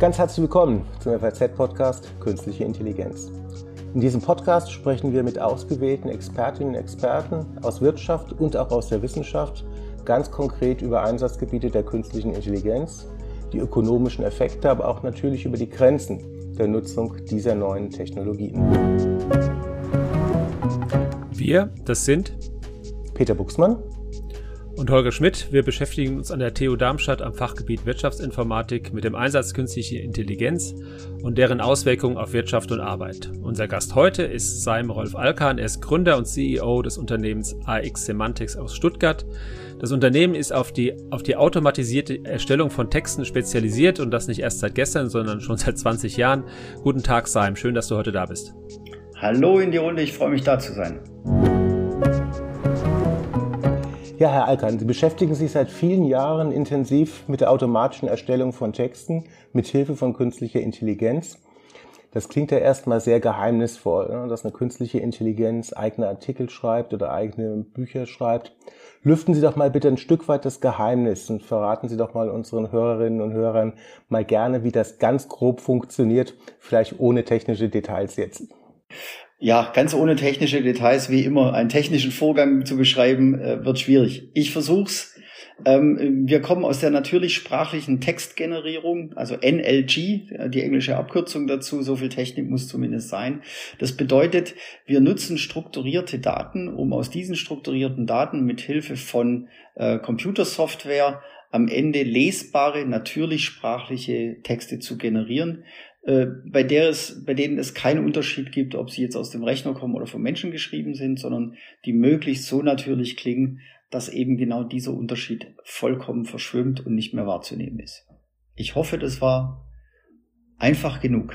Ganz herzlich willkommen zum FAZ-Podcast Künstliche Intelligenz. In diesem Podcast sprechen wir mit ausgewählten Expertinnen und Experten aus Wirtschaft und auch aus der Wissenschaft ganz konkret über Einsatzgebiete der künstlichen Intelligenz, die ökonomischen Effekte, aber auch natürlich über die Grenzen der Nutzung dieser neuen Technologien. Wir, das sind Peter Buchsmann und Holger Schmidt. Wir beschäftigen uns an der TU Darmstadt am Fachgebiet Wirtschaftsinformatik mit dem Einsatz künstlicher Intelligenz und deren Auswirkungen auf Wirtschaft und Arbeit. Unser Gast heute ist Saim Rolf Alkan. Er ist Gründer und CEO des Unternehmens AX Semantics aus Stuttgart. Das Unternehmen ist auf die, auf die automatisierte Erstellung von Texten spezialisiert und das nicht erst seit gestern, sondern schon seit 20 Jahren. Guten Tag, Saim. Schön, dass du heute da bist. Hallo in die Runde. Ich freue mich, da zu sein. Ja, Herr Alkan, Sie beschäftigen sich seit vielen Jahren intensiv mit der automatischen Erstellung von Texten mit Hilfe von künstlicher Intelligenz. Das klingt ja erstmal sehr geheimnisvoll, ne, dass eine künstliche Intelligenz eigene Artikel schreibt oder eigene Bücher schreibt. Lüften Sie doch mal bitte ein Stück weit das Geheimnis und verraten Sie doch mal unseren Hörerinnen und Hörern mal gerne, wie das ganz grob funktioniert, vielleicht ohne technische Details jetzt. Ja, ganz ohne technische Details, wie immer, einen technischen Vorgang zu beschreiben, äh, wird schwierig. Ich versuch's. Ähm, wir kommen aus der natürlich sprachlichen Textgenerierung, also NLG, die englische Abkürzung dazu, so viel Technik muss zumindest sein. Das bedeutet, wir nutzen strukturierte Daten, um aus diesen strukturierten Daten mit Hilfe von äh, Computersoftware am Ende lesbare, natürlich sprachliche Texte zu generieren. Äh, bei, der es, bei denen es keinen Unterschied gibt, ob sie jetzt aus dem Rechner kommen oder vom Menschen geschrieben sind, sondern die möglichst so natürlich klingen, dass eben genau dieser Unterschied vollkommen verschwimmt und nicht mehr wahrzunehmen ist. Ich hoffe, das war einfach genug.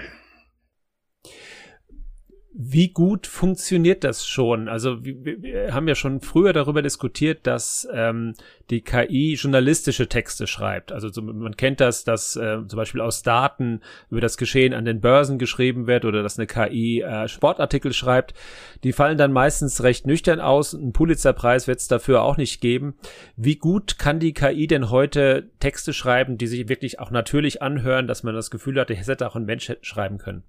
Wie gut funktioniert das schon? Also wir, haben ja schon früher darüber diskutiert, dass ähm, die KI journalistische Texte schreibt. Also so, man kennt das, dass äh, zum Beispiel aus Daten über das Geschehen an den Börsen geschrieben wird oder dass eine KI äh, Sportartikel schreibt. Die fallen dann meistens recht nüchtern aus. Ein Pulitzerpreis wird es dafür auch nicht geben. Wie gut kann die KI denn heute Texte schreiben, die sich wirklich auch natürlich anhören, dass man das Gefühl hat, das hätte auch ein Mensch schreiben können?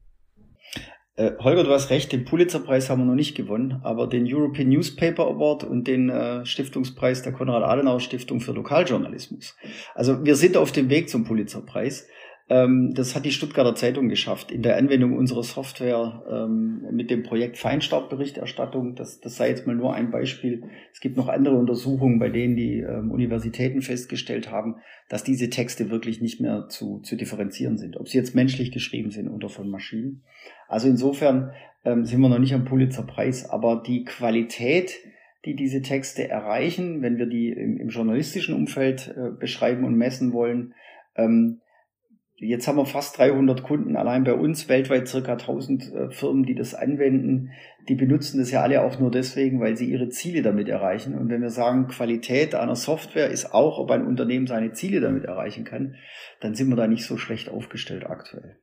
Äh, Holger, du hast recht, den Pulitzerpreis haben wir noch nicht gewonnen, aber den European Newspaper Award und den äh, Stiftungspreis der Konrad-Adenauer-Stiftung für Lokaljournalismus. Also wir sind auf dem Weg zum Pulitzerpreis. Ähm, das hat die Stuttgarter Zeitung geschafft in der Anwendung unserer Software ähm, mit dem Projekt Feinstaubberichterstattung. Das, das sei jetzt mal nur ein Beispiel. Es gibt noch andere Untersuchungen, bei denen die ähm, Universitäten festgestellt haben, dass diese Texte wirklich nicht mehr zu, zu differenzieren sind, ob sie jetzt menschlich geschrieben sind oder von Maschinen. Also insofern ähm, sind wir noch nicht am Pulitzerpreis, aber die Qualität, die diese Texte erreichen, wenn wir die im, im journalistischen Umfeld äh, beschreiben und messen wollen, ähm, Jetzt haben wir fast 300 Kunden allein bei uns, weltweit circa 1000 äh, Firmen, die das anwenden. Die benutzen das ja alle auch nur deswegen, weil sie ihre Ziele damit erreichen. Und wenn wir sagen, Qualität einer Software ist auch, ob ein Unternehmen seine Ziele damit erreichen kann, dann sind wir da nicht so schlecht aufgestellt aktuell.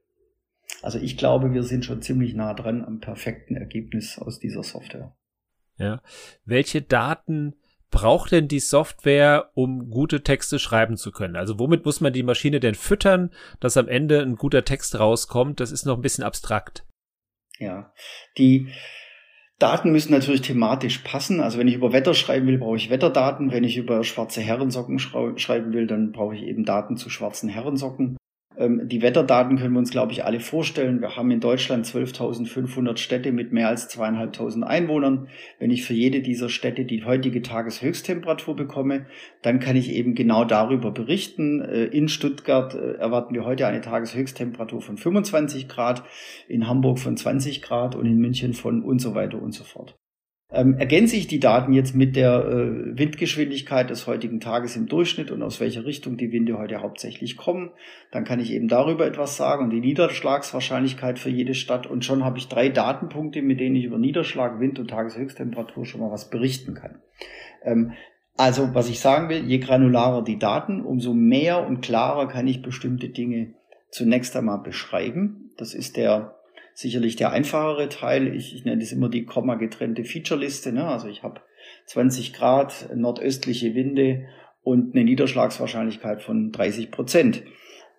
Also ich glaube, wir sind schon ziemlich nah dran am perfekten Ergebnis aus dieser Software. Ja. Welche Daten braucht denn die Software, um gute Texte schreiben zu können? Also womit muss man die Maschine denn füttern, dass am Ende ein guter Text rauskommt? Das ist noch ein bisschen abstrakt. Ja, die Daten müssen natürlich thematisch passen. Also wenn ich über Wetter schreiben will, brauche ich Wetterdaten. Wenn ich über schwarze Herrensocken schreiben will, dann brauche ich eben Daten zu schwarzen Herrensocken. Ähm, die Wetterdaten können wir uns, glaube ich, alle vorstellen. Wir haben in Deutschland 12.500 Städte mit mehr als zweieinhalbtausend Einwohnern. Wenn ich für jede dieser Städte die heutige Tageshöchsttemperatur bekomme, dann kann ich eben genau darüber berichten. Äh, in Stuttgart äh, erwarten wir heute eine Tageshöchsttemperatur von 25 Grad, in Hamburg von 20 Grad und in München von und so weiter und so fort. Ähm, ergänze ich die Daten jetzt mit der äh, Windgeschwindigkeit des heutigen Tages im Durchschnitt und aus welcher Richtung die Winde heute hauptsächlich kommen, dann kann ich eben darüber etwas sagen und die Niederschlagswahrscheinlichkeit für jede Stadt und schon habe ich drei Datenpunkte, mit denen ich über Niederschlag, Wind und Tageshöchsttemperatur schon mal was berichten kann. Ähm, also was ich sagen will, je granularer die Daten, umso mehr und klarer kann ich bestimmte Dinge zunächst einmal beschreiben. Das ist der sicherlich der einfachere Teil. Ich, ich nenne das immer die komma-getrennte Featureliste. Ne? Also ich habe 20 Grad nordöstliche Winde und eine Niederschlagswahrscheinlichkeit von 30 Prozent.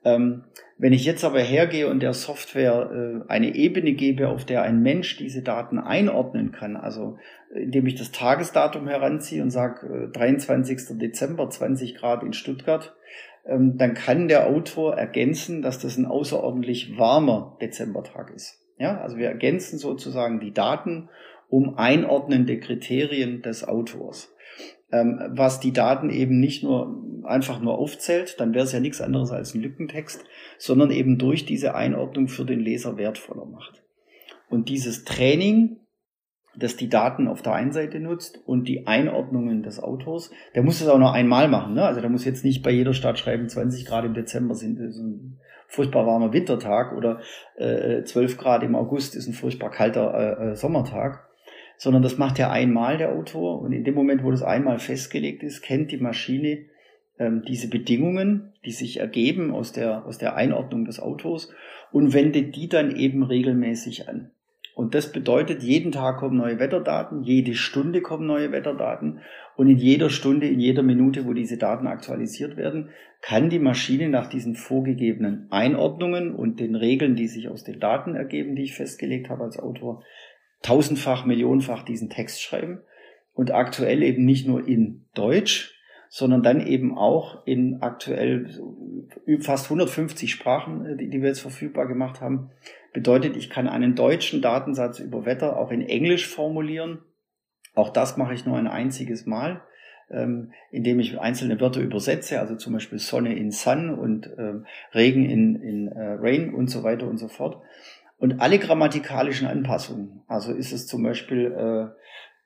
Ähm, wenn ich jetzt aber hergehe und der Software äh, eine Ebene gebe, auf der ein Mensch diese Daten einordnen kann, also indem ich das Tagesdatum heranziehe und sage äh, 23. Dezember 20 Grad in Stuttgart, ähm, dann kann der Autor ergänzen, dass das ein außerordentlich warmer Dezembertag ist. Ja, also wir ergänzen sozusagen die Daten um einordnende Kriterien des Autors. Ähm, was die Daten eben nicht nur einfach nur aufzählt, dann wäre es ja nichts anderes als ein Lückentext, sondern eben durch diese Einordnung für den Leser wertvoller macht. Und dieses Training, das die Daten auf der einen Seite nutzt und die Einordnungen des Autors, der muss das auch nur einmal machen. Ne? Also der muss jetzt nicht bei jeder Stadt schreiben, 20 Grad im Dezember sind ist ein furchtbar warmer Wintertag oder äh, 12 Grad im August ist ein furchtbar kalter äh, äh, Sommertag, sondern das macht ja einmal der Autor und in dem Moment, wo das einmal festgelegt ist, kennt die Maschine ähm, diese Bedingungen, die sich ergeben aus der, aus der Einordnung des Autos und wendet die dann eben regelmäßig an. Und das bedeutet, jeden Tag kommen neue Wetterdaten, jede Stunde kommen neue Wetterdaten und in jeder Stunde, in jeder Minute, wo diese Daten aktualisiert werden, kann die Maschine nach diesen vorgegebenen Einordnungen und den Regeln, die sich aus den Daten ergeben, die ich festgelegt habe als Autor, tausendfach, millionenfach diesen Text schreiben und aktuell eben nicht nur in Deutsch, sondern dann eben auch in aktuell fast 150 Sprachen, äh, die, die wir jetzt verfügbar gemacht haben. Bedeutet, ich kann einen deutschen Datensatz über Wetter auch in Englisch formulieren. Auch das mache ich nur ein einziges Mal, ähm, indem ich einzelne Wörter übersetze, also zum Beispiel Sonne in Sun und ähm, Regen in, in äh, Rain und so weiter und so fort. Und alle grammatikalischen Anpassungen, also ist es zum Beispiel äh,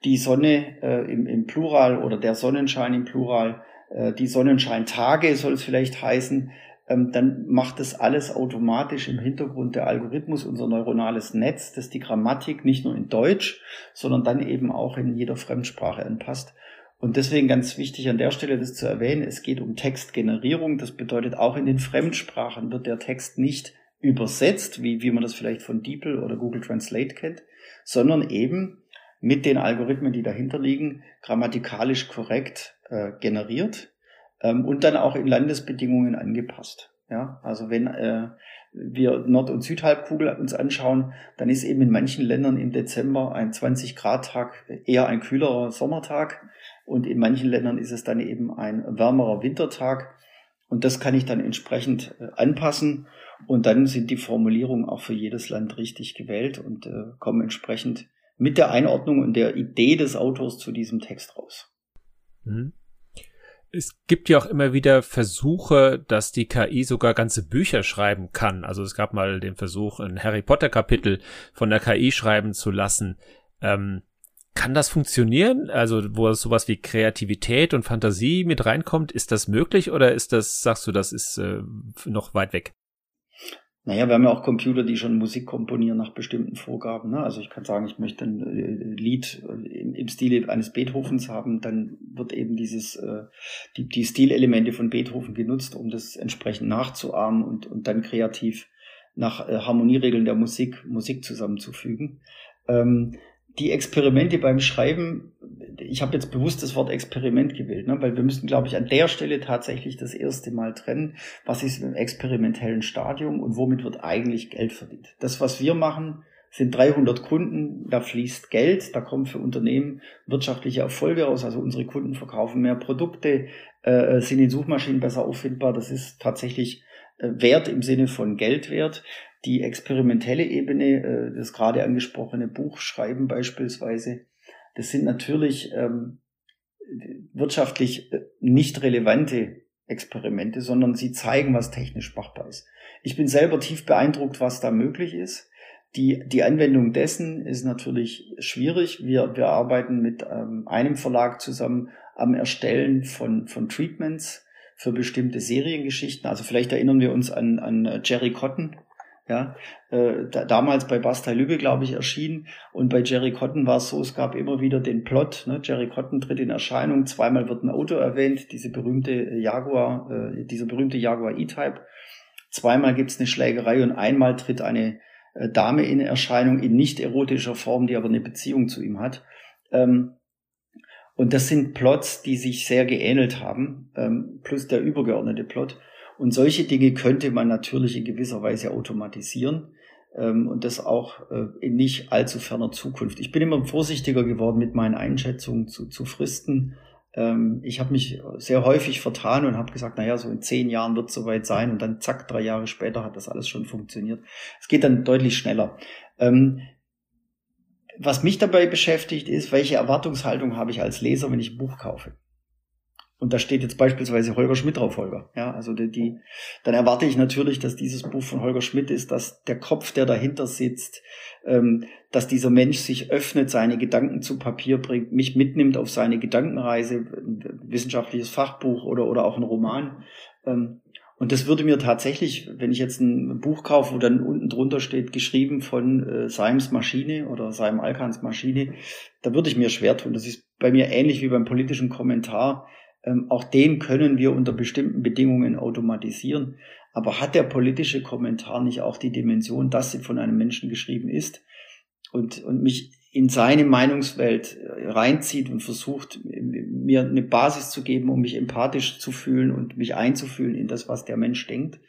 die Sonne äh, im, im Plural oder der Sonnenschein im Plural, äh, die Sonnenscheintage soll es vielleicht heißen, ähm, dann macht das alles automatisch im Hintergrund der Algorithmus, unser neuronales Netz, das die Grammatik nicht nur in Deutsch, sondern dann eben auch in jeder Fremdsprache anpasst. Und deswegen ganz wichtig an der Stelle das zu erwähnen, es geht um Textgenerierung. Das bedeutet, auch in den Fremdsprachen wird der Text nicht übersetzt, wie, wie man das vielleicht von DeepL oder Google Translate kennt, sondern eben mit den Algorithmen, die dahinter liegen, grammatikalisch korrekt äh, generiert ähm, und dann auch in Landesbedingungen angepasst. Ja, also wenn äh, wir Nord- und Südhalbkugel uns anschauen, dann ist eben in manchen Ländern im Dezember ein 20 Grad Tag eher ein kühlerer Sommertag und in manchen Ländern ist es dann eben ein wärmerer Wintertag und das kann ich dann entsprechend äh, anpassen und dann sind die Formulierungen auch für jedes Land richtig gewählt und äh, kommen entsprechend mit der Einordnung und der Idee des Autors zu diesem Text raus. Mhm. Es gibt ja auch immer wieder Versuche, dass die KI sogar ganze Bücher schreiben kann. Also es gab mal den Versuch, ein Harry Potter Kapitel von der KI schreiben zu lassen. Ähm, kann das funktionieren? Also wo sowas wie Kreativität und Fantasie mit reinkommt, ist das möglich oder ist das, sagst du, das ist äh, noch weit weg? Naja, wir haben ja auch Computer, die schon Musik komponieren nach bestimmten Vorgaben. Ne? Also ich kann sagen, ich möchte ein äh, Lied äh, im, im Stile eines Beethovens haben, dann wird eben dieses, äh, die, die Stilelemente von Beethoven genutzt, um das entsprechend nachzuahmen und, und dann kreativ nach äh, Harmonieregeln der Musik Musik zusammenzufügen. Ähm, die Experimente beim Schreiben, ich habe jetzt bewusst das Wort Experiment gewählt, ne, weil wir müssen, glaube ich, an der Stelle tatsächlich das erste Mal trennen, was ist im experimentellen Stadium und womit wird eigentlich Geld verdient. Das, was wir machen, sind 300 Kunden, da fließt Geld, da kommen für Unternehmen wirtschaftliche Erfolge raus, also unsere Kunden verkaufen mehr Produkte, äh, sind in Suchmaschinen besser auffindbar, das ist tatsächlich äh, Wert im Sinne von Geldwert die experimentelle Ebene, äh, das gerade angesprochene Buchschreiben beispielsweise, das sind natürlich ähm, wirtschaftlich äh, nicht relevante Experimente, sondern sie zeigen, was technisch machbar ist. Ich bin selber tief beeindruckt, was da möglich ist. Die, die Anwendung dessen ist natürlich schwierig. Wir, wir arbeiten mit ähm, einem Verlag zusammen am Erstellen von, von Treatments für bestimmte Seriengeschichten. Also vielleicht erinnern wir uns an, an Jerry Cotton, ja, äh, da, damals bei Bastei Lübbe, glaube ich, erschienen. Und bei Jerry Cotton war es so, es gab immer wieder den Plot. Ne? Jerry Cotton tritt in Erscheinung, zweimal wird ein Auto erwähnt, diese berühmte Jaguar, äh, dieser berühmte Jaguar E-Type. Zweimal gibt es eine Schlägerei und einmal tritt eine äh, Dame in Erscheinung in nicht erotischer Form, die aber eine Beziehung zu ihm hat. Ähm, und das sind Plots, die sich sehr geähnelt haben, ähm, plus der übergeordnete Plot. Und solche Dinge könnte man natürlich in gewisser Weise automatisieren ähm, und das auch äh, in nicht allzu ferner Zukunft. Ich bin immer vorsichtiger geworden mit meinen Einschätzungen zu, zu Fristen. Ähm, ich habe mich sehr häufig vertan und habe gesagt, naja, so in zehn Jahren wird es soweit sein und dann zack, drei Jahre später hat das alles schon funktioniert. Es geht dann deutlich schneller. Ähm, was mich dabei beschäftigt, ist, welche Erwartungshaltung habe ich als Leser, wenn ich ein Buch kaufe? Und da steht jetzt beispielsweise Holger Schmidt drauf, Holger. Ja, also die, die, dann erwarte ich natürlich, dass dieses Buch von Holger Schmidt ist, dass der Kopf, der dahinter sitzt, ähm, dass dieser Mensch sich öffnet, seine Gedanken zu Papier bringt, mich mitnimmt auf seine Gedankenreise, wissenschaftliches Fachbuch oder, oder auch ein Roman. Ähm, und das würde mir tatsächlich, wenn ich jetzt ein Buch kaufe, wo dann unten drunter steht, geschrieben von äh, Seims Maschine oder Seim Alkans Maschine, da würde ich mir schwer tun. Das ist bei mir ähnlich wie beim politischen Kommentar auch den können wir unter bestimmten Bedingungen automatisieren. Aber hat der politische Kommentar nicht auch die Dimension, dass sie von einem Menschen geschrieben ist und, und mich in seine Meinungswelt äh, reinzieht und versucht, mir eine Basis zu geben, um mich empathisch zu fühlen und mich einzufühlen in das, was der Mensch denkt,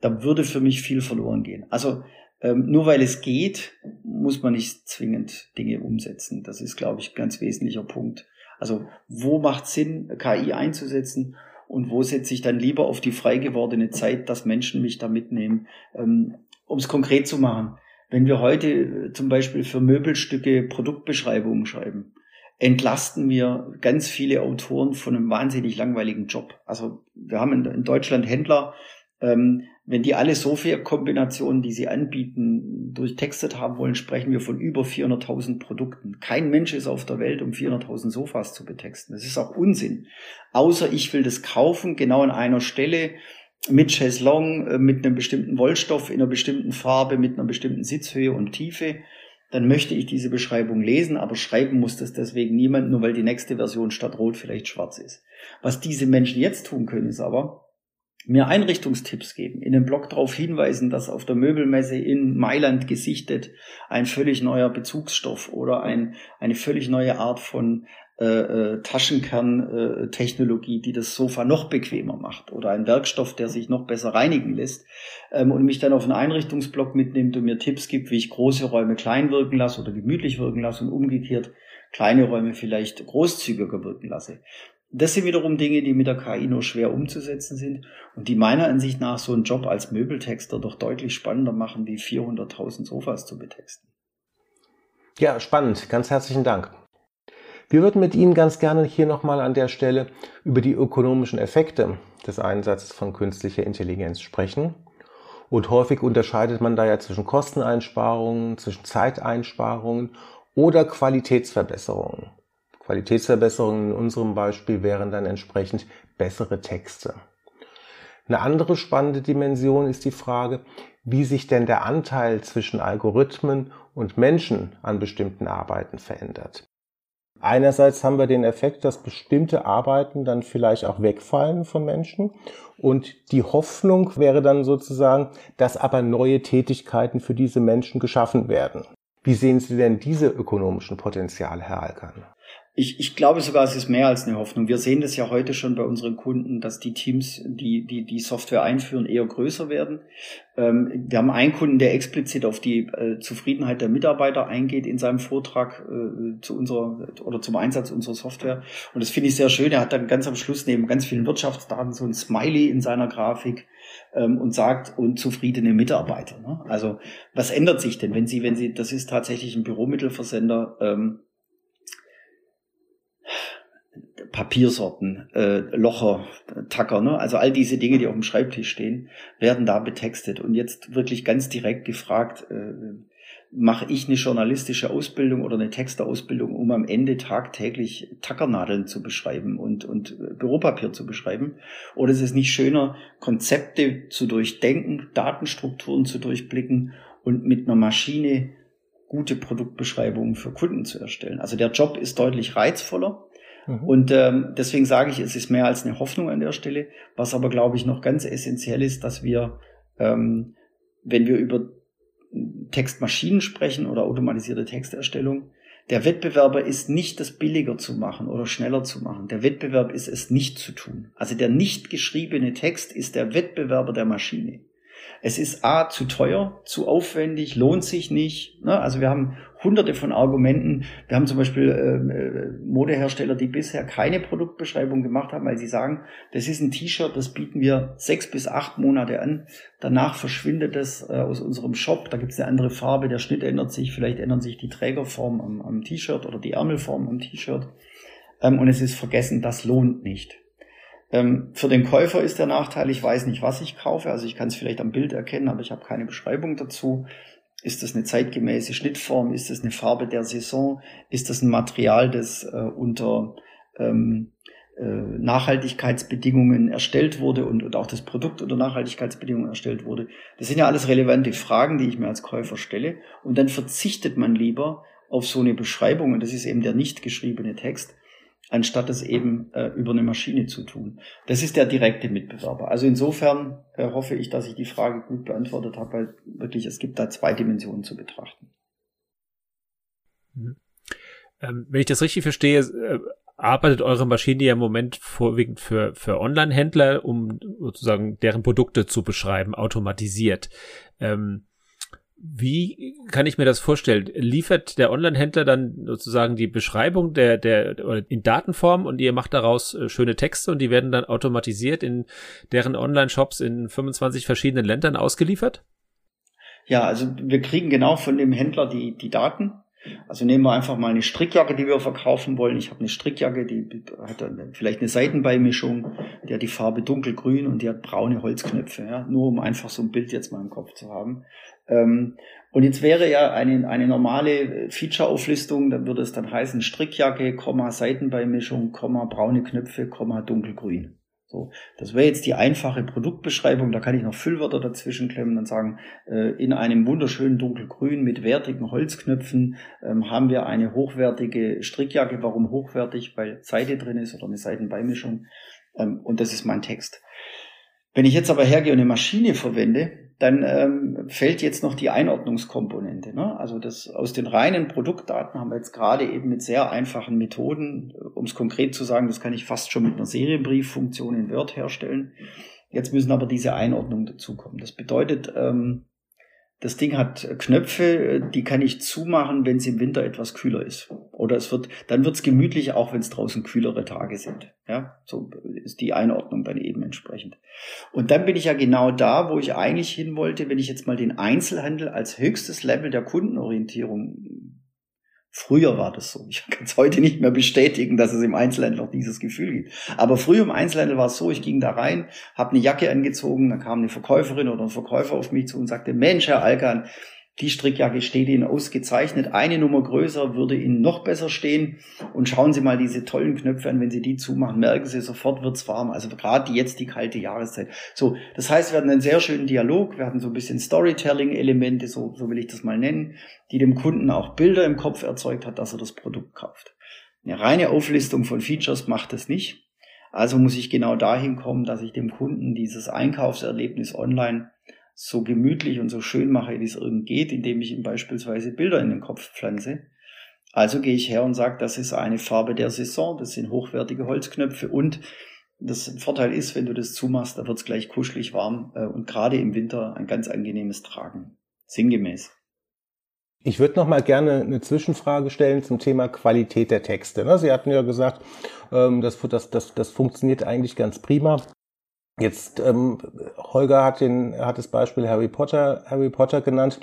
da würde für mich viel verloren gehen. Also ähm, nur weil es geht, muss man nicht zwingend Dinge umsetzen. Das ist, glaube ich, ein ganz wesentlicher Punkt. Also wo macht Sinn, KI einzusetzen und wo setze ich dann lieber auf die frei gewordene Zeit, dass Menschen mich da mitnehmen. Ähm, um es konkret zu machen, wenn wir heute äh, zum Beispiel für Möbelstücke Produktbeschreibungen schreiben, entlasten wir ganz viele Autoren von einem wahnsinnig langweiligen Job. Also wir haben in Deutschland Händler, ähm, wenn die alle Software-Kombinationen, die sie anbieten, durchtextet haben wollen, sprechen wir von über 400.000 Produkten. Kein Mensch ist auf der Welt, um 400.000 Sofas zu betexten. Das ist auch Unsinn. Außer ich will das kaufen, genau an einer Stelle, mit Chaiselong, äh, mit einem bestimmten Wollstoff, in einer bestimmten Farbe, mit einer bestimmten Sitzhöhe und Tiefe, dann möchte ich diese Beschreibung lesen, aber schreiben muss das deswegen niemand, nur weil die nächste Version statt rot vielleicht schwarz ist. Was diese Menschen jetzt tun können, ist aber, mir Einrichtungstipps geben, in dem Blog darauf hinweisen, dass auf der Möbelmesse in Mailand gesichtet ein völlig neuer Bezugsstoff oder ein, eine völlig neue Art von äh, äh, Taschenkerntechnologie, die das Sofa noch bequemer macht oder ein Werkstoff, der sich noch besser reinigen lässt ähm, und mich dann auf einen Einrichtungsblock mitnimmt und mir Tipps gibt, wie ich große Räume klein wirken lasse oder gemütlich wirken lasse und umgekehrt kleine Räume vielleicht großzügiger wirken lasse. Das sind wiederum Dinge, die mit der KI nur schwer umzusetzen sind und die meiner Ansicht nach so einen Job als Möbeltexter doch deutlich spannender machen, wie 400.000 Sofas zu betexten. Ja, spannend. Ganz herzlichen Dank. Wir würden mit Ihnen ganz gerne hier nochmal an der Stelle über die ökonomischen Effekte des Einsatzes von künstlicher Intelligenz sprechen. Und häufig unterscheidet man da ja zwischen Kosteneinsparungen, zwischen Zeiteinsparungen oder Qualitätsverbesserungen. Qualitätsverbesserungen in unserem Beispiel wären dann entsprechend bessere Texte. Eine andere spannende Dimension ist die Frage, wie sich denn der Anteil zwischen Algorithmen und Menschen an bestimmten Arbeiten verändert. Einerseits haben wir den Effekt, dass bestimmte Arbeiten dann vielleicht auch wegfallen von Menschen und die Hoffnung wäre dann sozusagen, dass aber neue Tätigkeiten für diese Menschen geschaffen werden. Wie sehen Sie denn diese ökonomischen Potenziale, Herr Alkan? Ich, ich glaube sogar, es ist mehr als eine Hoffnung. Wir sehen das ja heute schon bei unseren Kunden, dass die Teams, die die, die Software einführen, eher größer werden. Ähm, wir haben einen Kunden, der explizit auf die äh, Zufriedenheit der Mitarbeiter eingeht in seinem Vortrag äh, zu unserer oder zum Einsatz unserer Software. Und das finde ich sehr schön. Er hat dann ganz am Schluss neben ganz vielen Wirtschaftsdaten so ein Smiley in seiner Grafik ähm, und sagt und zufriedene Mitarbeiter. Ne? Also was ändert sich denn, wenn Sie, wenn Sie, das ist tatsächlich ein Büromittelversender. Ähm, Papiersorten, äh, Locher, Tacker, ne? also all diese Dinge, die auf dem Schreibtisch stehen, werden da betextet. Und jetzt wirklich ganz direkt gefragt, äh, mache ich eine journalistische Ausbildung oder eine Textausbildung, um am Ende tagtäglich Tackernadeln zu beschreiben und, und äh, Büropapier zu beschreiben? Oder ist es nicht schöner, Konzepte zu durchdenken, Datenstrukturen zu durchblicken und mit einer Maschine gute Produktbeschreibungen für Kunden zu erstellen? Also der Job ist deutlich reizvoller Mhm. Und ähm, deswegen sage ich, es ist mehr als eine Hoffnung an der Stelle. Was aber, glaube ich, noch ganz essentiell ist, dass wir, ähm, wenn wir über Textmaschinen sprechen oder automatisierte Texterstellung, Der Wettbewerber ist nicht das billiger zu machen oder schneller zu machen. Der Wettbewerb ist es nicht zu tun. Also der nicht geschriebene Text ist der Wettbewerber der Maschine. Es ist A zu teuer, zu aufwendig, lohnt sich nicht. Ne? Also wir haben hunderte von Argumenten. Wir haben zum Beispiel ähm, äh, Modehersteller, die bisher keine Produktbeschreibung gemacht haben, weil sie sagen, das ist ein T-Shirt, das bieten wir sechs bis acht Monate an. Danach verschwindet es äh, aus unserem Shop. Da gibt es eine andere Farbe, der Schnitt ändert sich, vielleicht ändern sich die Trägerform am, am T-Shirt oder die Ärmelform am T-Shirt. Ähm, und es ist vergessen, das lohnt nicht. Ähm, für den Käufer ist der Nachteil, ich weiß nicht, was ich kaufe. Also ich kann es vielleicht am Bild erkennen, aber ich habe keine Beschreibung dazu. Ist das eine zeitgemäße Schnittform? Ist das eine Farbe der Saison? Ist das ein Material, das äh, unter ähm, äh, Nachhaltigkeitsbedingungen erstellt wurde und, und auch das Produkt unter Nachhaltigkeitsbedingungen erstellt wurde? Das sind ja alles relevante Fragen, die ich mir als Käufer stelle. Und dann verzichtet man lieber auf so eine Beschreibung, und das ist eben der nicht geschriebene Text, anstatt es eben äh, über eine Maschine zu tun. Das ist der direkte Mitbewerber. Also insofern äh, hoffe ich, dass ich die Frage gut beantwortet habe, weil wirklich es gibt da zwei Dimensionen zu betrachten. Mhm. Ähm, wenn ich das richtig verstehe, äh, arbeitet eure Maschine ja im Moment vorwiegend für, für Online-Händler, um sozusagen deren Produkte zu beschreiben, automatisiert. Ähm, wie kann ich mir das vorstellen? Liefert der Online-Händler dann sozusagen die Beschreibung der, der, in Datenform und ihr macht daraus äh, schöne Texte und die werden dann automatisiert in deren Online-Shops in 25 verschiedenen Ländern ausgeliefert? Ja, also wir kriegen genau von dem Händler die, die Daten. Also nehmen wir einfach mal eine Strickjacke, die wir verkaufen wollen. Ich habe eine Strickjacke, die hat vielleicht eine Seitenbeimischung, die hat die Farbe dunkelgrün und die hat braune Holzknöpfe. Ja? Nur um einfach so ein Bild jetzt mal im Kopf zu haben. Ähm, und jetzt wäre ja eine, eine normale Feature-Auflistung, da würde es dann heißen Strickjacke, Komma, Seitenbeimischung, Komma, braune Knöpfe, Komma, dunkelgrün. So, das wäre jetzt die einfache Produktbeschreibung. Da kann ich noch Füllwörter dazwischen klemmen und sagen, äh, in einem wunderschönen dunkelgrün mit wertigen Holzknöpfen ähm, haben wir eine hochwertige Strickjacke. Warum hochwertig? Weil Seite drin ist oder eine Seitenbeimischung. Ähm, und das ist mein Text. Wenn ich jetzt aber hergehe und eine Maschine verwende, dann ähm, fällt jetzt noch die Einordnungskomponente. Ne? Also das aus den reinen Produktdaten haben wir jetzt gerade eben mit sehr einfachen Methoden, um es konkret zu sagen, das kann ich fast schon mit einer Serienbrieffunktion in Word herstellen. Jetzt müssen aber diese Einordnungen dazukommen. Das bedeutet, ähm, das Ding hat Knöpfe, die kann ich zumachen, wenn es im Winter etwas kühler ist. Oder es wird, dann wird es gemütlich, auch wenn es draußen kühlere Tage sind. Ja, so ist die Einordnung dann eben entsprechend. Und dann bin ich ja genau da, wo ich eigentlich hin wollte, wenn ich jetzt mal den Einzelhandel als höchstes Level der Kundenorientierung Früher war das so. Ich kann es heute nicht mehr bestätigen, dass es im Einzelhandel noch dieses Gefühl gibt. Aber früher im Einzelhandel war es so, ich ging da rein, habe eine Jacke angezogen, dann kam eine Verkäuferin oder ein Verkäufer auf mich zu und sagte, Mensch, Herr Alkan, die Strickjacke steht Ihnen ausgezeichnet. Eine Nummer größer würde Ihnen noch besser stehen. Und schauen Sie mal diese tollen Knöpfe an. Wenn Sie die zumachen, merken Sie, sofort wird's warm. Also gerade jetzt die kalte Jahreszeit. So, das heißt, wir hatten einen sehr schönen Dialog. Wir hatten so ein bisschen Storytelling-Elemente, so, so will ich das mal nennen, die dem Kunden auch Bilder im Kopf erzeugt hat, dass er das Produkt kauft. Eine reine Auflistung von Features macht das nicht. Also muss ich genau dahin kommen, dass ich dem Kunden dieses Einkaufserlebnis online so gemütlich und so schön mache, wie es irgend geht, indem ich ihm beispielsweise Bilder in den Kopf pflanze. Also gehe ich her und sage, das ist eine Farbe der Saison, das sind hochwertige Holzknöpfe und das Vorteil ist, wenn du das zumachst, da wird es gleich kuschelig warm äh, und gerade im Winter ein ganz angenehmes Tragen. Sinngemäß. Ich würde noch mal gerne eine Zwischenfrage stellen zum Thema Qualität der Texte. Ne? Sie hatten ja gesagt, ähm, das, das, das, das funktioniert eigentlich ganz prima. Jetzt ähm, Holger hat den hat das Beispiel Harry Potter Harry Potter genannt.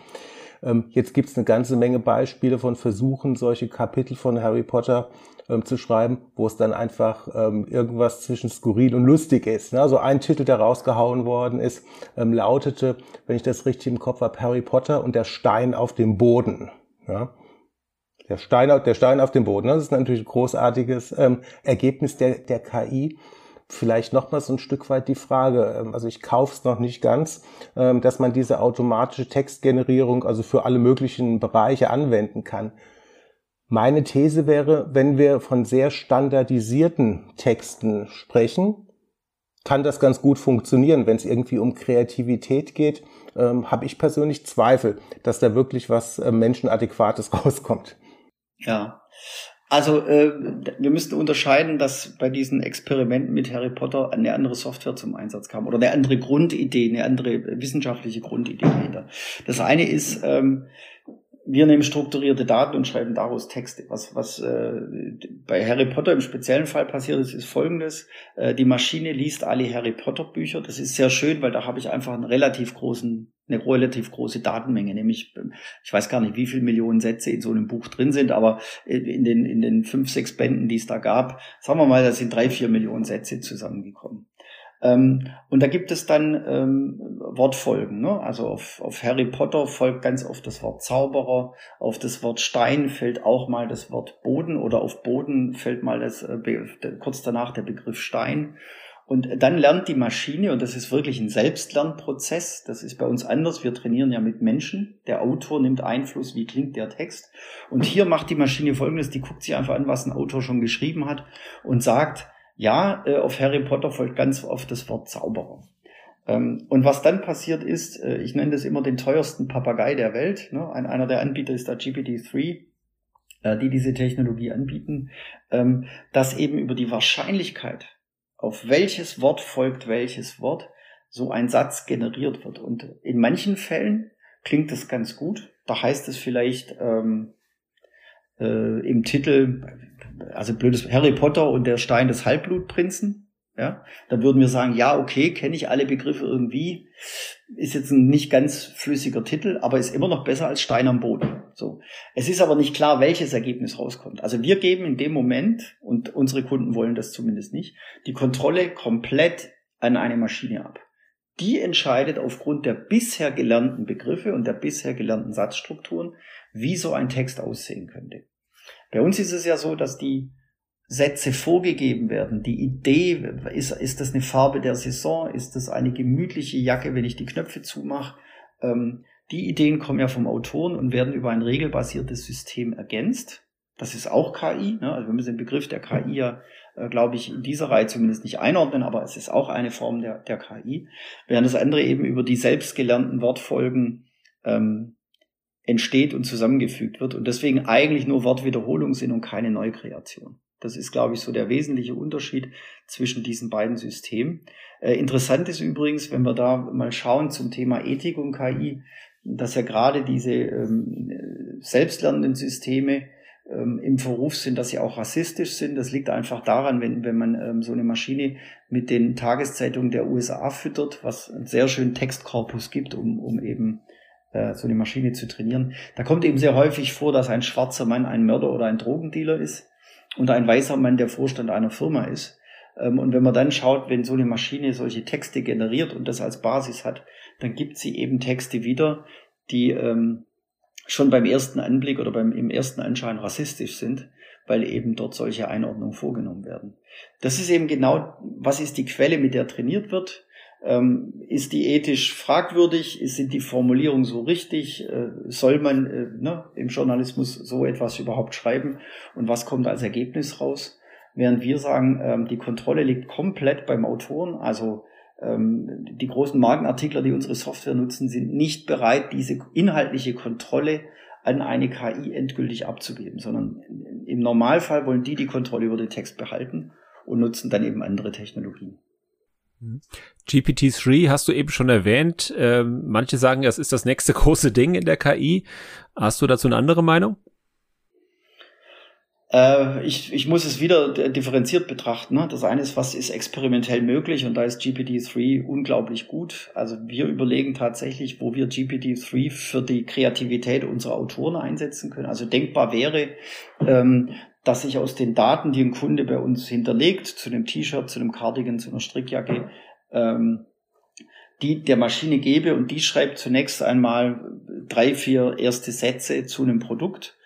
Ähm, jetzt gibt es eine ganze Menge Beispiele von Versuchen, solche Kapitel von Harry Potter ähm, zu schreiben, wo es dann einfach ähm, irgendwas zwischen skurril und lustig ist. Ne? Also ein Titel, der rausgehauen worden ist, ähm, lautete, wenn ich das richtig im Kopf habe, Harry Potter und der Stein auf dem Boden. Ja? Der Stein, der Stein auf dem Boden. Das ist natürlich ein großartiges ähm, Ergebnis der, der KI vielleicht noch mal so ein Stück weit die Frage, ähm, also ich kaufe es noch nicht ganz, ähm, dass man diese automatische Textgenerierung also für alle möglichen Bereiche anwenden kann. Meine These wäre, wenn wir von sehr standardisierten Texten sprechen, kann das ganz gut funktionieren. Wenn es irgendwie um Kreativität geht, ähm, habe ich persönlich Zweifel, dass da wirklich was äh, Menschenadäquates rauskommt. Ja. Also äh, wir müssten unterscheiden, dass bei diesen Experimenten mit Harry Potter eine andere Software zum Einsatz kam oder eine andere Grundidee, eine andere wissenschaftliche Grundidee dahinter. Das eine ist, ähm, wir nehmen strukturierte Daten und schreiben daraus Texte. Was, was äh, bei Harry Potter im speziellen Fall passiert ist, ist folgendes. Äh, die Maschine liest alle Harry Potter Bücher. Das ist sehr schön, weil da habe ich einfach einen relativ großen, eine relativ große Datenmenge. Nämlich, ich weiß gar nicht, wie viele Millionen Sätze in so einem Buch drin sind, aber in den, in den fünf, sechs Bänden, die es da gab, sagen wir mal, da sind drei, vier Millionen Sätze zusammengekommen. Ähm, und da gibt es dann ähm, Wortfolgen. Ne? Also auf, auf Harry Potter folgt ganz oft das Wort Zauberer, auf das Wort Stein fällt auch mal das Wort Boden oder auf Boden fällt mal das, äh, kurz danach der Begriff Stein. Und dann lernt die Maschine, und das ist wirklich ein Selbstlernprozess, das ist bei uns anders, wir trainieren ja mit Menschen, der Autor nimmt Einfluss, wie klingt der Text. Und hier macht die Maschine folgendes, die guckt sich einfach an, was ein Autor schon geschrieben hat und sagt, ja, äh, auf Harry Potter folgt ganz oft das Wort Zauberer. Ähm, und was dann passiert ist, äh, ich nenne das immer den teuersten Papagei der Welt. Ne? Ein, einer der Anbieter ist da GPT-3, äh, die diese Technologie anbieten, ähm, dass eben über die Wahrscheinlichkeit, auf welches Wort folgt welches Wort, so ein Satz generiert wird. Und in manchen Fällen klingt das ganz gut. Da heißt es vielleicht ähm, äh, im Titel, also blödes Harry Potter und der Stein des Halbblutprinzen. Ja, dann würden wir sagen, ja, okay, kenne ich alle Begriffe irgendwie. Ist jetzt ein nicht ganz flüssiger Titel, aber ist immer noch besser als Stein am Boden. So. Es ist aber nicht klar, welches Ergebnis rauskommt. Also wir geben in dem Moment, und unsere Kunden wollen das zumindest nicht, die Kontrolle komplett an eine Maschine ab. Die entscheidet aufgrund der bisher gelernten Begriffe und der bisher gelernten Satzstrukturen, wie so ein Text aussehen könnte. Bei uns ist es ja so, dass die Sätze vorgegeben werden. Die Idee, ist, ist das eine Farbe der Saison? Ist das eine gemütliche Jacke, wenn ich die Knöpfe zumache? Ähm, die Ideen kommen ja vom Autoren und werden über ein regelbasiertes System ergänzt. Das ist auch KI. Ne? Also wir müssen den Begriff der KI ja, äh, glaube ich, in dieser Reihe zumindest nicht einordnen, aber es ist auch eine Form der, der KI. Während das andere eben über die selbstgelernten Wortfolgen ähm, entsteht und zusammengefügt wird und deswegen eigentlich nur Wortwiederholung sind und keine Neukreation. Das ist, glaube ich, so der wesentliche Unterschied zwischen diesen beiden Systemen. Äh, interessant ist übrigens, wenn wir da mal schauen zum Thema Ethik und KI, dass ja gerade diese ähm, selbstlernenden Systeme ähm, im Verruf sind, dass sie auch rassistisch sind. Das liegt einfach daran, wenn, wenn man ähm, so eine Maschine mit den Tageszeitungen der USA füttert, was einen sehr schönen Textkorpus gibt, um, um eben äh, so eine Maschine zu trainieren. Da kommt eben sehr häufig vor, dass ein schwarzer Mann ein Mörder oder ein Drogendealer ist und ein weißer Mann der Vorstand einer Firma ist. Ähm, und wenn man dann schaut, wenn so eine Maschine solche Texte generiert und das als Basis hat, dann gibt sie eben Texte wieder, die ähm, schon beim ersten Anblick oder beim im ersten Anschein rassistisch sind, weil eben dort solche Einordnungen vorgenommen werden. Das ist eben genau, was ist die Quelle, mit der trainiert wird. Ähm, ist die ethisch fragwürdig? Sind die Formulierungen so richtig? Äh, soll man äh, ne, im Journalismus so etwas überhaupt schreiben? Und was kommt als Ergebnis raus? Während wir sagen, ähm, die Kontrolle liegt komplett beim Autoren. Also ähm, die großen Markenartikler, die unsere Software nutzen, sind nicht bereit, diese inhaltliche Kontrolle an eine KI endgültig abzugeben, sondern im Normalfall wollen die die Kontrolle über den Text behalten und nutzen dann eben andere Technologien. GPT-3 hast du eben schon erwähnt. Ähm, manche sagen, das ist das nächste große Ding in der KI. Hast du dazu eine andere Meinung? Äh, ich, ich muss es wieder differenziert betrachten. Ne? Das eine ist, was ist experimentell möglich und da ist GPT-3 unglaublich gut. Also wir überlegen tatsächlich, wo wir GPT-3 für die Kreativität unserer Autoren einsetzen können. Also denkbar wäre, ähm, dass ich aus den Daten, die ein Kunde bei uns hinterlegt, zu einem T-Shirt, zu einem Cardigan, zu einer Strickjacke, ähm, die der Maschine gebe und die schreibt zunächst einmal drei, vier erste Sätze zu einem Produkt.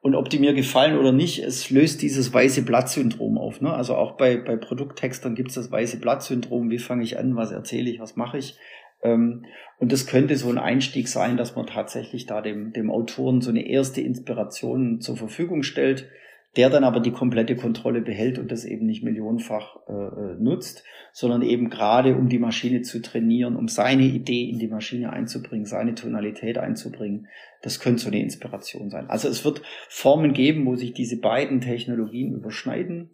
Und ob die mir gefallen oder nicht, es löst dieses weiße Blatt-Syndrom auf. Ne? Also auch bei, bei Produkttextern gibt es das weiße Blatt-Syndrom. Wie fange ich an? Was erzähle ich? Was mache ich? Ähm, und das könnte so ein Einstieg sein, dass man tatsächlich da dem, dem Autoren so eine erste Inspiration zur Verfügung stellt der dann aber die komplette Kontrolle behält und das eben nicht millionenfach äh, äh, nutzt, sondern eben gerade um die Maschine zu trainieren, um seine Idee in die Maschine einzubringen, seine Tonalität einzubringen. Das könnte so eine Inspiration sein. Also es wird Formen geben, wo sich diese beiden Technologien überschneiden,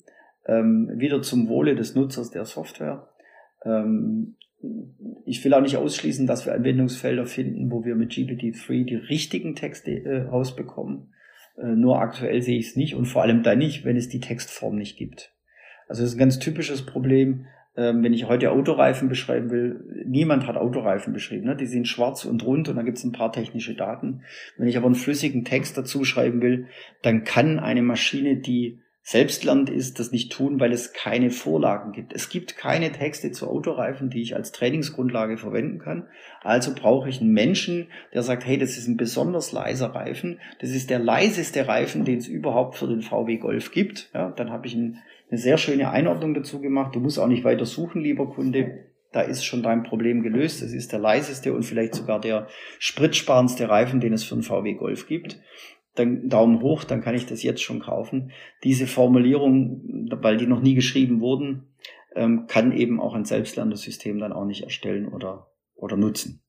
ähm, wieder zum Wohle des Nutzers der Software. Ähm, ich will auch nicht ausschließen, dass wir Anwendungsfelder finden, wo wir mit GPT-3 die richtigen Texte äh, rausbekommen nur aktuell sehe ich es nicht und vor allem dann nicht, wenn es die Textform nicht gibt. Also das ist ein ganz typisches Problem, ähm, wenn ich heute Autoreifen beschreiben will. Niemand hat Autoreifen beschrieben. Ne? Die sind schwarz und rund und da gibt es ein paar technische Daten. Wenn ich aber einen flüssigen Text dazu schreiben will, dann kann eine Maschine, die Selbstlernt ist das nicht tun, weil es keine Vorlagen gibt. Es gibt keine Texte zu Autoreifen, die ich als Trainingsgrundlage verwenden kann. Also brauche ich einen Menschen, der sagt, hey, das ist ein besonders leiser Reifen. Das ist der leiseste Reifen, den es überhaupt für den VW Golf gibt. Ja, dann habe ich ein, eine sehr schöne Einordnung dazu gemacht. Du musst auch nicht weiter suchen, lieber Kunde. Da ist schon dein Problem gelöst. Das ist der leiseste und vielleicht sogar der spritsparendste Reifen, den es für einen VW Golf gibt dann Daumen hoch, dann kann ich das jetzt schon kaufen. Diese Formulierung, weil die noch nie geschrieben wurden, ähm, kann eben auch ein selbstlernendes System dann auch nicht erstellen oder, oder nutzen.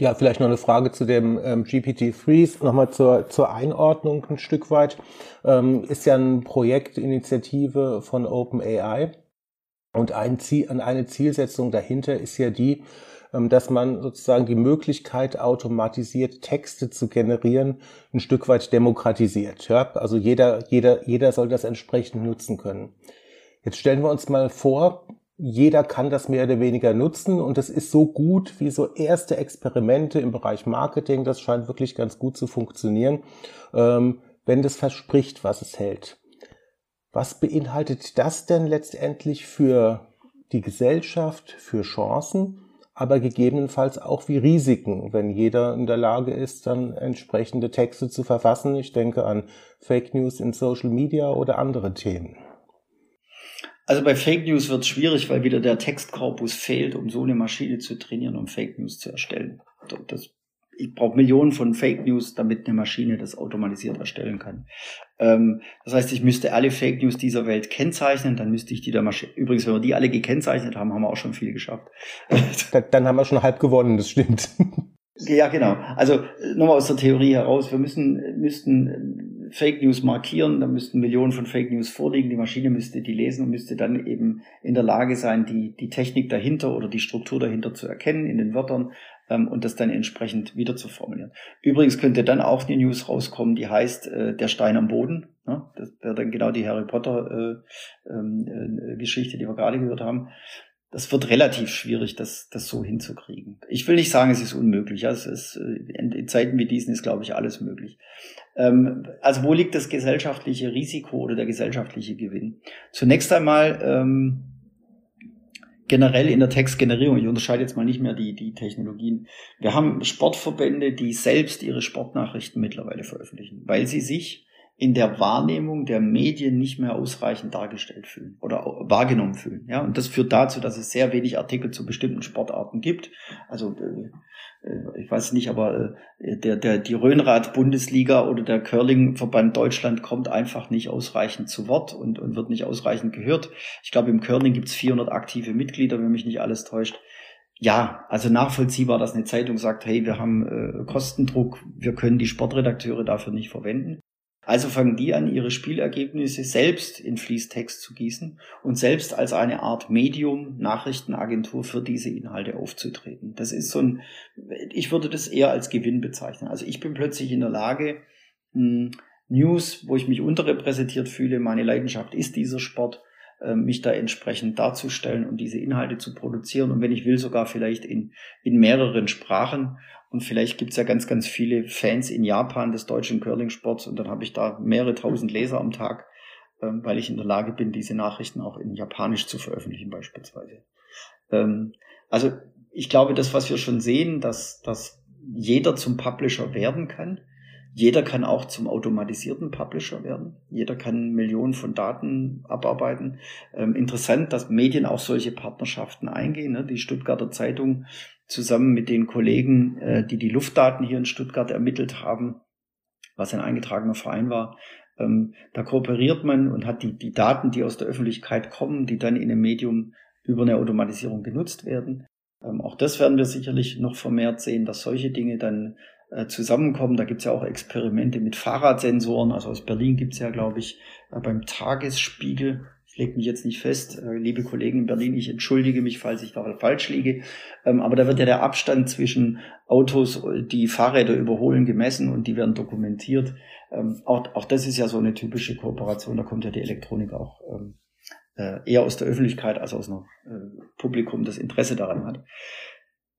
Ja, vielleicht noch eine Frage zu dem ähm, GPT-3, nochmal zur, zur Einordnung ein Stück weit. Ähm, ist ja ein Projekt, Initiative von OpenAI und ein Ziel, eine Zielsetzung dahinter ist ja die, dass man sozusagen die Möglichkeit, automatisiert Texte zu generieren, ein Stück weit demokratisiert. Ja? Also jeder, jeder, jeder soll das entsprechend nutzen können. Jetzt stellen wir uns mal vor, jeder kann das mehr oder weniger nutzen und es ist so gut wie so erste Experimente im Bereich Marketing. Das scheint wirklich ganz gut zu funktionieren, ähm, wenn das verspricht, was es hält. Was beinhaltet das denn letztendlich für die Gesellschaft, für Chancen? Aber gegebenenfalls auch wie Risiken, wenn jeder in der Lage ist, dann entsprechende Texte zu verfassen. Ich denke an Fake News in Social Media oder andere Themen. Also bei Fake News wird es schwierig, weil wieder der Textkorpus fehlt, um so eine Maschine zu trainieren, um Fake News zu erstellen. Das ich brauche Millionen von Fake News, damit eine Maschine das automatisiert erstellen kann. Ähm, das heißt, ich müsste alle Fake News dieser Welt kennzeichnen, dann müsste ich die der Maschine. Übrigens, wenn wir die alle gekennzeichnet haben, haben wir auch schon viel geschafft. dann haben wir schon halb gewonnen, das stimmt. Ja, genau. Also nochmal aus der Theorie heraus, wir müssen, müssten Fake News markieren, da müssten Millionen von Fake News vorliegen, die Maschine müsste die lesen und müsste dann eben in der Lage sein, die, die Technik dahinter oder die Struktur dahinter zu erkennen in den Wörtern ähm, und das dann entsprechend wieder zu formulieren. Übrigens könnte dann auch die News rauskommen, die heißt äh, Der Stein am Boden. Ne? Das wäre dann genau die Harry Potter äh, ähm, äh, Geschichte, die wir gerade gehört haben. Das wird relativ schwierig, das, das so hinzukriegen. Ich will nicht sagen, es ist unmöglich. Ja, es ist, äh, in, in Zeiten wie diesen ist, glaube ich, alles möglich. Ähm, also wo liegt das gesellschaftliche Risiko oder der gesellschaftliche Gewinn? Zunächst einmal ähm, generell in der Textgenerierung, ich unterscheide jetzt mal nicht mehr die, die Technologien. Wir haben Sportverbände, die selbst ihre Sportnachrichten mittlerweile veröffentlichen, weil sie sich in der Wahrnehmung der Medien nicht mehr ausreichend dargestellt fühlen oder wahrgenommen fühlen. Ja, und das führt dazu, dass es sehr wenig Artikel zu bestimmten Sportarten gibt. Also äh, äh, ich weiß nicht, aber äh, der, der, die Rhönrad-Bundesliga oder der Curling-Verband Deutschland kommt einfach nicht ausreichend zu Wort und, und wird nicht ausreichend gehört. Ich glaube, im Curling gibt es 400 aktive Mitglieder, wenn mich nicht alles täuscht. Ja, also nachvollziehbar, dass eine Zeitung sagt, hey, wir haben äh, Kostendruck, wir können die Sportredakteure dafür nicht verwenden. Also fangen die an, ihre Spielergebnisse selbst in Fließtext zu gießen und selbst als eine Art Medium, Nachrichtenagentur für diese Inhalte aufzutreten. Das ist so ein, ich würde das eher als Gewinn bezeichnen. Also ich bin plötzlich in der Lage, hm, News, wo ich mich unterrepräsentiert fühle, meine Leidenschaft ist dieser Sport, ähm, mich da entsprechend darzustellen und diese Inhalte zu produzieren und wenn ich will, sogar vielleicht in, in mehreren Sprachen und vielleicht gibt's ja ganz, ganz viele Fans in Japan des deutschen Curling-Sports und dann habe ich da mehrere tausend Leser am Tag, ähm, weil ich in der Lage bin, diese Nachrichten auch in Japanisch zu veröffentlichen beispielsweise. Ähm, also ich glaube, das, was wir schon sehen, dass, dass jeder zum Publisher werden kann. Jeder kann auch zum automatisierten Publisher werden. Jeder kann Millionen von Daten abarbeiten. Ähm, interessant, dass Medien auch solche Partnerschaften eingehen. Ne? Die Stuttgarter Zeitung zusammen mit den Kollegen, äh, die die Luftdaten hier in Stuttgart ermittelt haben, was ein eingetragener Verein war. Ähm, da kooperiert man und hat die, die Daten, die aus der Öffentlichkeit kommen, die dann in einem Medium über eine Automatisierung genutzt werden. Ähm, auch das werden wir sicherlich noch vermehrt sehen, dass solche Dinge dann zusammenkommen. Da gibt es ja auch Experimente mit Fahrradsensoren. Also aus Berlin gibt es ja, glaube ich, äh, beim Tagesspiegel ich lege mich jetzt nicht fest, äh, liebe Kollegen in Berlin, ich entschuldige mich, falls ich da falsch liege. Ähm, aber da wird ja der Abstand zwischen Autos, die Fahrräder überholen, gemessen und die werden dokumentiert. Ähm, auch, auch das ist ja so eine typische Kooperation, da kommt ja die Elektronik auch ähm, äh, eher aus der Öffentlichkeit als aus einem äh, Publikum, das Interesse daran hat.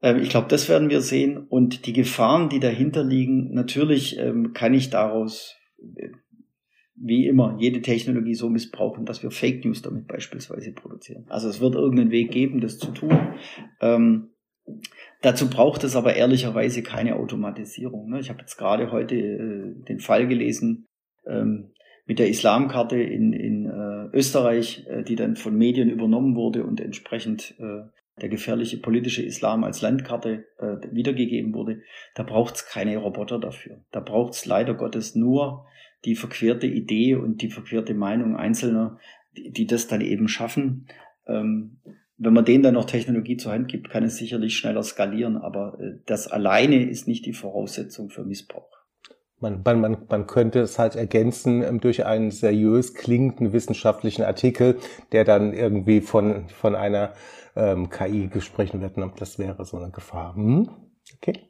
Ich glaube, das werden wir sehen. Und die Gefahren, die dahinter liegen, natürlich kann ich daraus wie immer jede Technologie so missbrauchen, dass wir Fake News damit beispielsweise produzieren. Also es wird irgendeinen Weg geben, das zu tun. Ähm, dazu braucht es aber ehrlicherweise keine Automatisierung. Ne? Ich habe jetzt gerade heute äh, den Fall gelesen ähm, mit der Islamkarte in, in äh, Österreich, äh, die dann von Medien übernommen wurde und entsprechend äh, der gefährliche politische Islam als Landkarte äh, wiedergegeben wurde. Da braucht es keine Roboter dafür. Da braucht es leider Gottes nur die verquerte Idee und die verquerte Meinung Einzelner, die, die das dann eben schaffen. Ähm, wenn man denen dann noch Technologie zur Hand gibt, kann es sicherlich schneller skalieren, aber äh, das alleine ist nicht die Voraussetzung für Missbrauch. Man, man, man könnte es halt ergänzen ähm, durch einen seriös klingenden wissenschaftlichen Artikel, der dann irgendwie von, von einer ähm, KI gesprochen wird. Das wäre so eine Gefahr. Hm? Okay.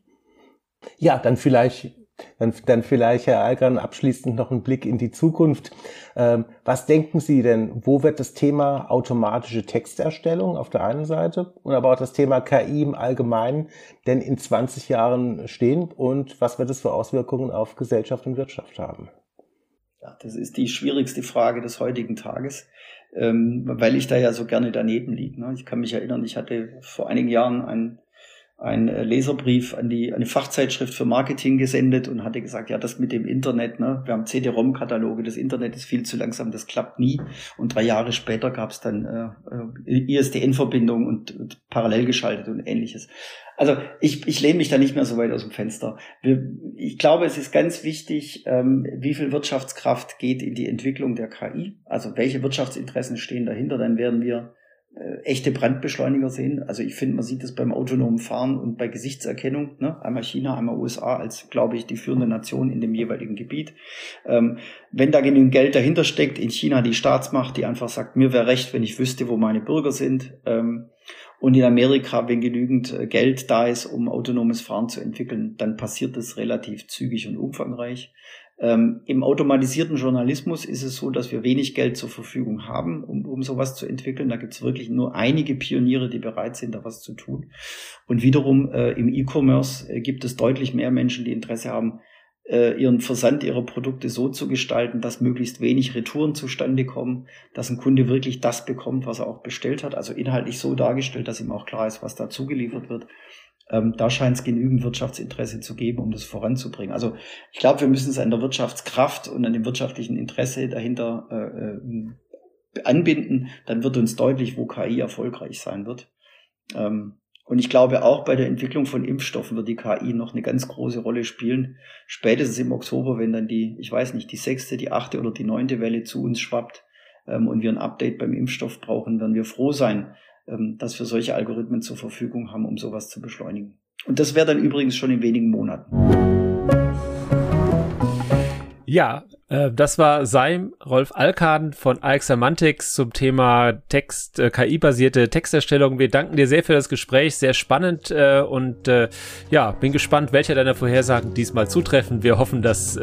Ja, dann vielleicht dann, dann vielleicht, Herr Algern, abschließend noch ein Blick in die Zukunft. Ähm, was denken Sie denn, wo wird das Thema automatische Texterstellung auf der einen Seite und aber auch das Thema KI im Allgemeinen denn in 20 Jahren stehen und was wird es für Auswirkungen auf Gesellschaft und Wirtschaft haben? Ja, das ist die schwierigste Frage des heutigen Tages, ähm, weil ich da ja so gerne daneben liege. Ne? Ich kann mich erinnern, ich hatte vor einigen Jahren ein einen äh, Leserbrief an die eine Fachzeitschrift für Marketing gesendet und hatte gesagt, ja, das mit dem Internet, ne, wir haben CD-ROM-Kataloge, das Internet ist viel zu langsam, das klappt nie. Und drei Jahre später gab es dann äh, äh ISDN-Verbindung und, und parallel geschaltet und ähnliches. Also ich, ich lehne mich da nicht mehr so weit aus dem Fenster. Wir, ich glaube, es ist ganz wichtig, ähm, wie viel Wirtschaftskraft geht in die Entwicklung der KI. Also welche Wirtschaftsinteressen stehen dahinter. Dann werden wir äh, echte Brandbeschleuniger sehen. Also ich finde, man sieht das beim autonomen Fahren und bei Gesichtserkennung. Ne? Einmal China, einmal USA als, glaube ich, die führende Nation in dem jeweiligen Gebiet. Ähm, wenn da genügend Geld dahinter steckt, in China die Staatsmacht, die einfach sagt, mir wäre recht, wenn ich wüsste, wo meine Bürger sind. Ähm, und in Amerika, wenn genügend äh, Geld da ist, um autonomes Fahren zu entwickeln, dann passiert das relativ zügig und umfangreich. Ähm, Im automatisierten Journalismus ist es so, dass wir wenig Geld zur Verfügung haben, um, um sowas zu entwickeln. Da gibt es wirklich nur einige Pioniere, die bereit sind, da was zu tun. Und wiederum äh, im E-Commerce äh, gibt es deutlich mehr Menschen, die Interesse haben, äh, ihren Versand ihrer Produkte so zu gestalten, dass möglichst wenig Retouren zustande kommen, dass ein Kunde wirklich das bekommt, was er auch bestellt hat, also inhaltlich so dargestellt, dass ihm auch klar ist, was da zugeliefert wird. Ähm, da scheint es genügend Wirtschaftsinteresse zu geben, um das voranzubringen. Also ich glaube, wir müssen es an der Wirtschaftskraft und an dem wirtschaftlichen Interesse dahinter äh, äh, anbinden. Dann wird uns deutlich, wo KI erfolgreich sein wird. Ähm, und ich glaube, auch bei der Entwicklung von Impfstoffen wird die KI noch eine ganz große Rolle spielen. Spätestens im Oktober, wenn dann die, ich weiß nicht, die sechste, die achte oder die neunte Welle zu uns schwappt ähm, und wir ein Update beim Impfstoff brauchen, werden wir froh sein, ähm, dass wir solche Algorithmen zur Verfügung haben, um sowas zu beschleunigen. Und das wäre dann übrigens schon in wenigen Monaten. Ja, äh, das war Seim Rolf Alkaden von Alexamantics zum Thema Text, äh, KI-basierte Texterstellung. Wir danken dir sehr für das Gespräch, sehr spannend äh, und ja, bin gespannt, welcher deiner Vorhersagen diesmal zutreffen. Wir hoffen, dass,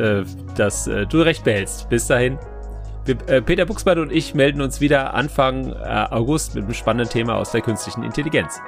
dass du recht behältst. Bis dahin. Wir, äh, Peter Buchsbart und ich melden uns wieder Anfang äh, August mit einem spannenden Thema aus der künstlichen Intelligenz.